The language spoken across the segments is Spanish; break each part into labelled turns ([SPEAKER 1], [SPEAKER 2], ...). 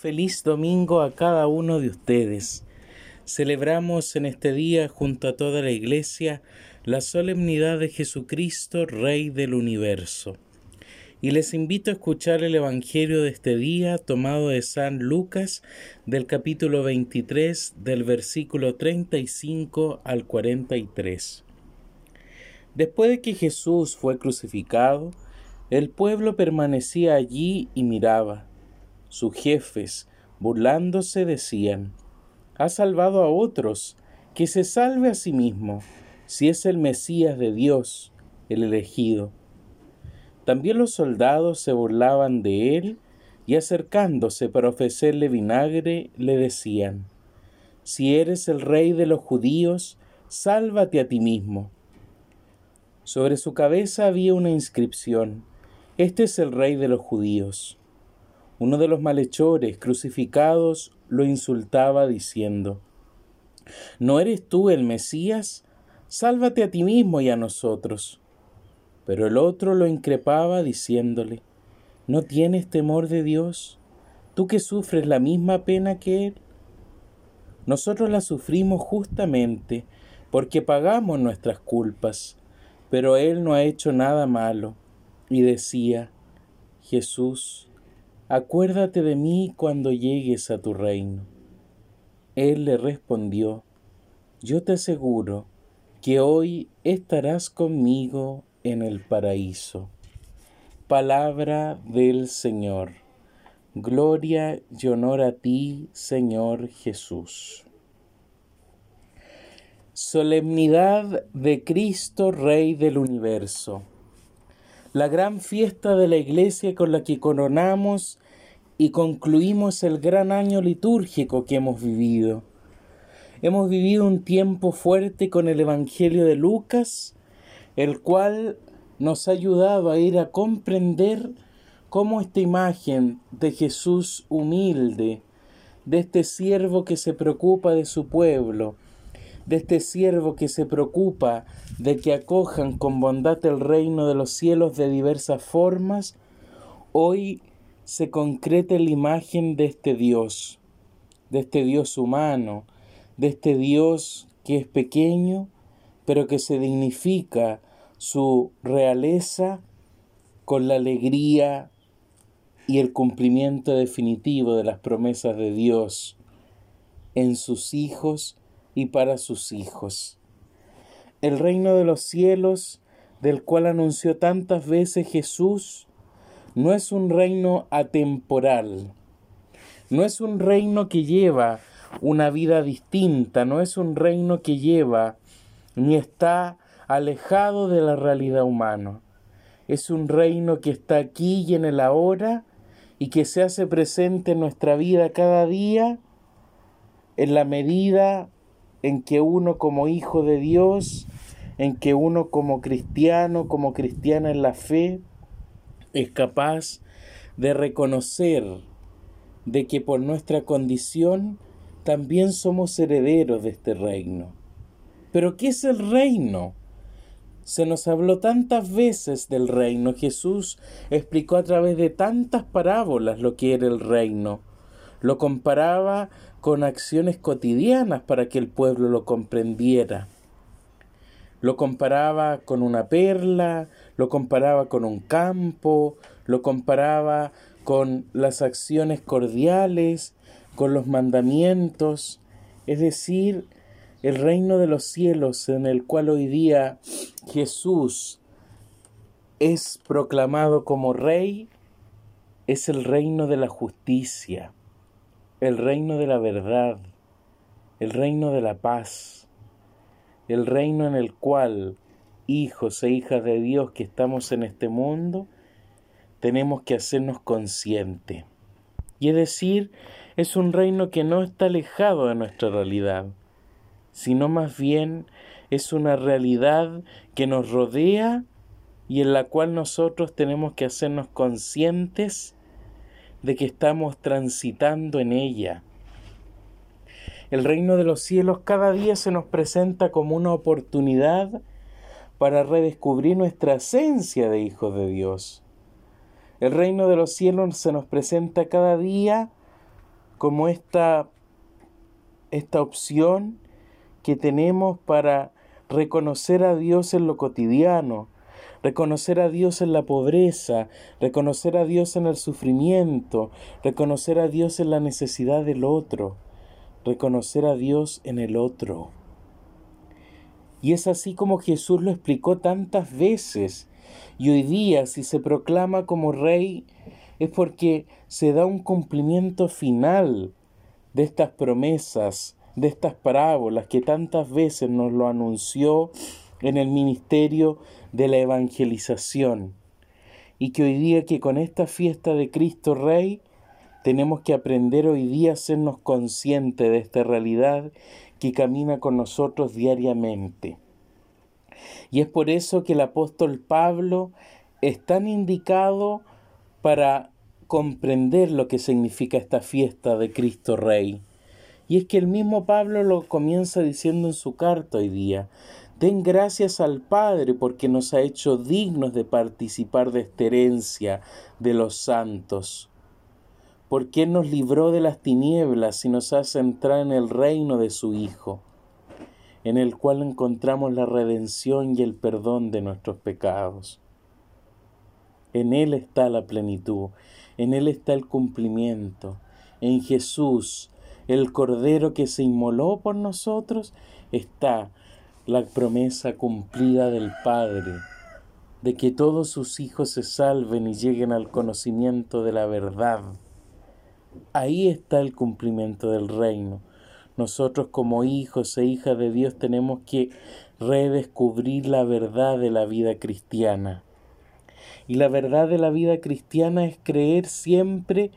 [SPEAKER 1] feliz domingo a cada uno de ustedes. Celebramos en este día junto a toda la Iglesia la solemnidad de Jesucristo, Rey del universo. Y les invito a escuchar el Evangelio de este día tomado de San Lucas del capítulo 23 del versículo 35 al 43. Después de que Jesús fue crucificado, el pueblo permanecía allí y miraba. Sus jefes, burlándose, decían, ha salvado a otros, que se salve a sí mismo, si es el Mesías de Dios, el elegido. También los soldados se burlaban de él y acercándose para ofrecerle vinagre, le decían, Si eres el rey de los judíos, sálvate a ti mismo. Sobre su cabeza había una inscripción, Este es el rey de los judíos. Uno de los malhechores crucificados lo insultaba diciendo, ¿No eres tú el Mesías? Sálvate a ti mismo y a nosotros. Pero el otro lo increpaba diciéndole, ¿No tienes temor de Dios? ¿Tú que sufres la misma pena que Él? Nosotros la sufrimos justamente porque pagamos nuestras culpas, pero Él no ha hecho nada malo. Y decía, Jesús, acuérdate de mí cuando llegues a tu reino. Él le respondió, yo te aseguro que hoy estarás conmigo en el paraíso. Palabra del Señor. Gloria y honor a ti, Señor Jesús. Solemnidad de Cristo, Rey del universo la gran fiesta de la iglesia con la que coronamos y concluimos el gran año litúrgico que hemos vivido. Hemos vivido un tiempo fuerte con el Evangelio de Lucas, el cual nos ha ayudado a ir a comprender cómo esta imagen de Jesús humilde, de este siervo que se preocupa de su pueblo, de este siervo que se preocupa de que acojan con bondad el reino de los cielos de diversas formas, hoy se concreta la imagen de este Dios, de este Dios humano, de este Dios que es pequeño, pero que se dignifica su realeza con la alegría y el cumplimiento definitivo de las promesas de Dios en sus hijos y para sus hijos. El reino de los cielos, del cual anunció tantas veces Jesús, no es un reino atemporal, no es un reino que lleva una vida distinta, no es un reino que lleva ni está alejado de la realidad humana. Es un reino que está aquí y en el ahora y que se hace presente en nuestra vida cada día en la medida en que uno como hijo de Dios, en que uno como cristiano, como cristiana en la fe, es capaz de reconocer de que por nuestra condición también somos herederos de este reino. Pero ¿qué es el reino? Se nos habló tantas veces del reino. Jesús explicó a través de tantas parábolas lo que era el reino. Lo comparaba con acciones cotidianas para que el pueblo lo comprendiera. Lo comparaba con una perla, lo comparaba con un campo, lo comparaba con las acciones cordiales, con los mandamientos, es decir, el reino de los cielos en el cual hoy día Jesús es proclamado como rey, es el reino de la justicia el reino de la verdad, el reino de la paz, el reino en el cual hijos e hijas de Dios que estamos en este mundo, tenemos que hacernos conscientes. Y es decir, es un reino que no está alejado de nuestra realidad, sino más bien es una realidad que nos rodea y en la cual nosotros tenemos que hacernos conscientes de que estamos transitando en ella. El reino de los cielos cada día se nos presenta como una oportunidad para redescubrir nuestra esencia de hijos de Dios. El reino de los cielos se nos presenta cada día como esta, esta opción que tenemos para reconocer a Dios en lo cotidiano, reconocer a Dios en la pobreza, reconocer a Dios en el sufrimiento, reconocer a Dios en la necesidad del otro, reconocer a Dios en el otro. Y es así como Jesús lo explicó tantas veces. Y hoy día, si se proclama como rey, es porque se da un cumplimiento final de estas promesas, de estas parábolas que tantas veces nos lo anunció en el ministerio de la evangelización. Y que hoy día que con esta fiesta de Cristo Rey tenemos que aprender hoy día a sernos conscientes de esta realidad que camina con nosotros diariamente. Y es por eso que el apóstol Pablo es tan indicado para comprender lo que significa esta fiesta de Cristo Rey. Y es que el mismo Pablo lo comienza diciendo en su carta hoy día. Den gracias al Padre porque nos ha hecho dignos de participar de esta herencia de los santos. Porque Él nos libró de las tinieblas y nos hace entrar en el reino de su Hijo, en el cual encontramos la redención y el perdón de nuestros pecados. En Él está la plenitud, en Él está el cumplimiento, en Jesús, el Cordero que se inmoló por nosotros, está la promesa cumplida del Padre de que todos sus hijos se salven y lleguen al conocimiento de la verdad. Ahí está el cumplimiento del reino. Nosotros como hijos e hijas de Dios tenemos que redescubrir la verdad de la vida cristiana. Y la verdad de la vida cristiana es creer siempre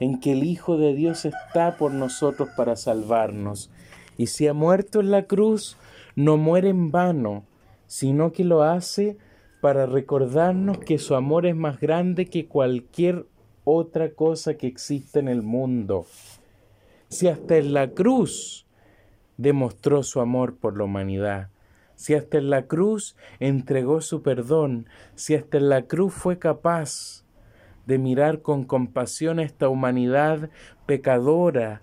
[SPEAKER 1] en que el Hijo de Dios está por nosotros para salvarnos. Y si ha muerto en la cruz, no muere en vano, sino que lo hace para recordarnos que su amor es más grande que cualquier otra cosa que existe en el mundo. Si hasta en la cruz demostró su amor por la humanidad, si hasta en la cruz entregó su perdón, si hasta en la cruz fue capaz de mirar con compasión a esta humanidad pecadora,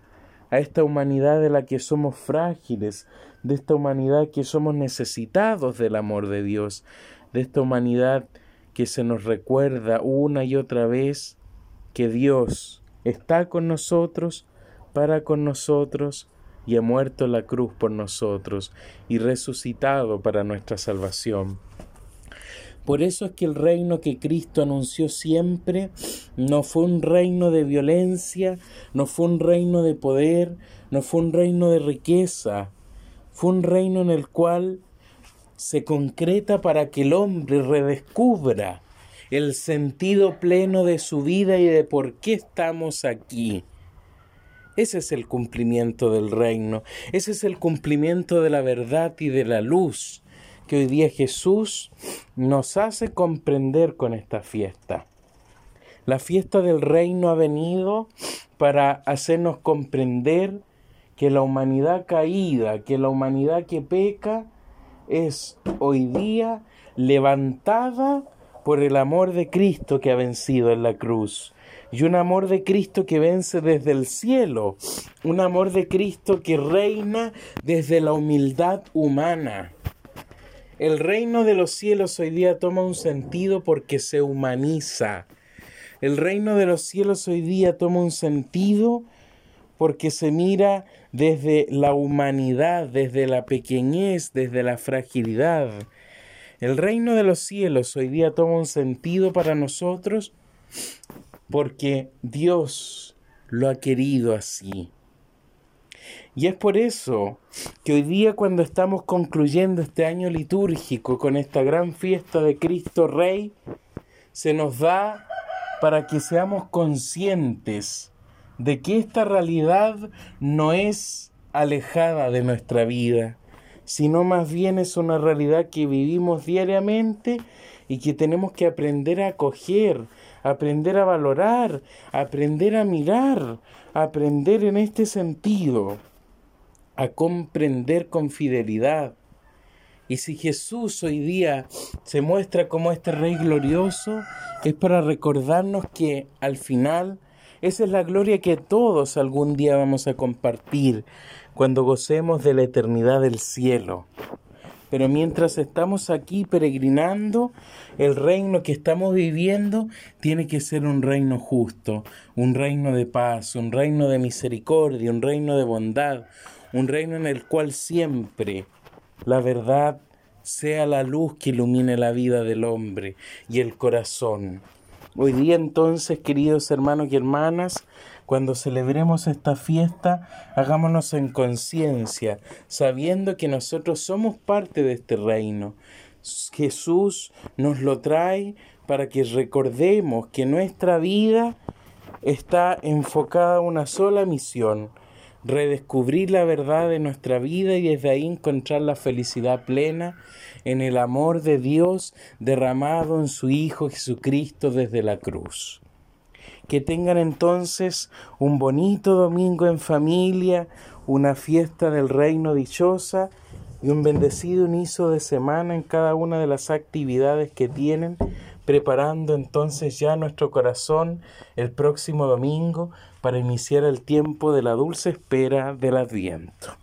[SPEAKER 1] a esta humanidad de la que somos frágiles, de esta humanidad que somos necesitados del amor de Dios, de esta humanidad que se nos recuerda una y otra vez que Dios está con nosotros, para con nosotros, y ha muerto la cruz por nosotros, y resucitado para nuestra salvación. Por eso es que el reino que Cristo anunció siempre no fue un reino de violencia, no fue un reino de poder, no fue un reino de riqueza, fue un reino en el cual se concreta para que el hombre redescubra el sentido pleno de su vida y de por qué estamos aquí. Ese es el cumplimiento del reino, ese es el cumplimiento de la verdad y de la luz que hoy día Jesús nos hace comprender con esta fiesta. La fiesta del reino ha venido para hacernos comprender que la humanidad caída, que la humanidad que peca, es hoy día levantada por el amor de Cristo que ha vencido en la cruz. Y un amor de Cristo que vence desde el cielo. Un amor de Cristo que reina desde la humildad humana. El reino de los cielos hoy día toma un sentido porque se humaniza. El reino de los cielos hoy día toma un sentido porque se mira desde la humanidad, desde la pequeñez, desde la fragilidad. El reino de los cielos hoy día toma un sentido para nosotros porque Dios lo ha querido así. Y es por eso que hoy día cuando estamos concluyendo este año litúrgico con esta gran fiesta de Cristo Rey, se nos da para que seamos conscientes de que esta realidad no es alejada de nuestra vida, sino más bien es una realidad que vivimos diariamente y que tenemos que aprender a acoger, aprender a valorar, aprender a mirar, aprender en este sentido, a comprender con fidelidad. Y si Jesús hoy día se muestra como este Rey glorioso, es para recordarnos que al final Esa es la gloria que todos algún día vamos a compartir cuando gocemos de la eternidad del cielo. Pero mientras estamos aquí peregrinando, el reino que estamos viviendo tiene que ser un reino justo, un reino de paz, un reino de misericordia, un reino de bondad, un reino en el cual siempre la verdad sea la luz que ilumine la vida del hombre y el corazón. Hoy día entonces, queridos hermanos y hermanas, cuando celebremos esta fiesta, hagámonos en conciencia, sabiendo que nosotros somos parte de este reino. Jesús nos lo trae para que recordemos que nuestra vida está enfocada a una sola misión, redescubrir la verdad de nuestra vida y desde ahí encontrar la felicidad plena en el amor de Dios derramado en su Hijo Jesucristo desde la cruz. Que tengan entonces un bonito domingo en familia, una fiesta del reino dichosa y un bendecido inicio de semana en cada una de las actividades que tienen, preparando entonces ya nuestro corazón el próximo domingo para iniciar el tiempo de la dulce espera del adviento.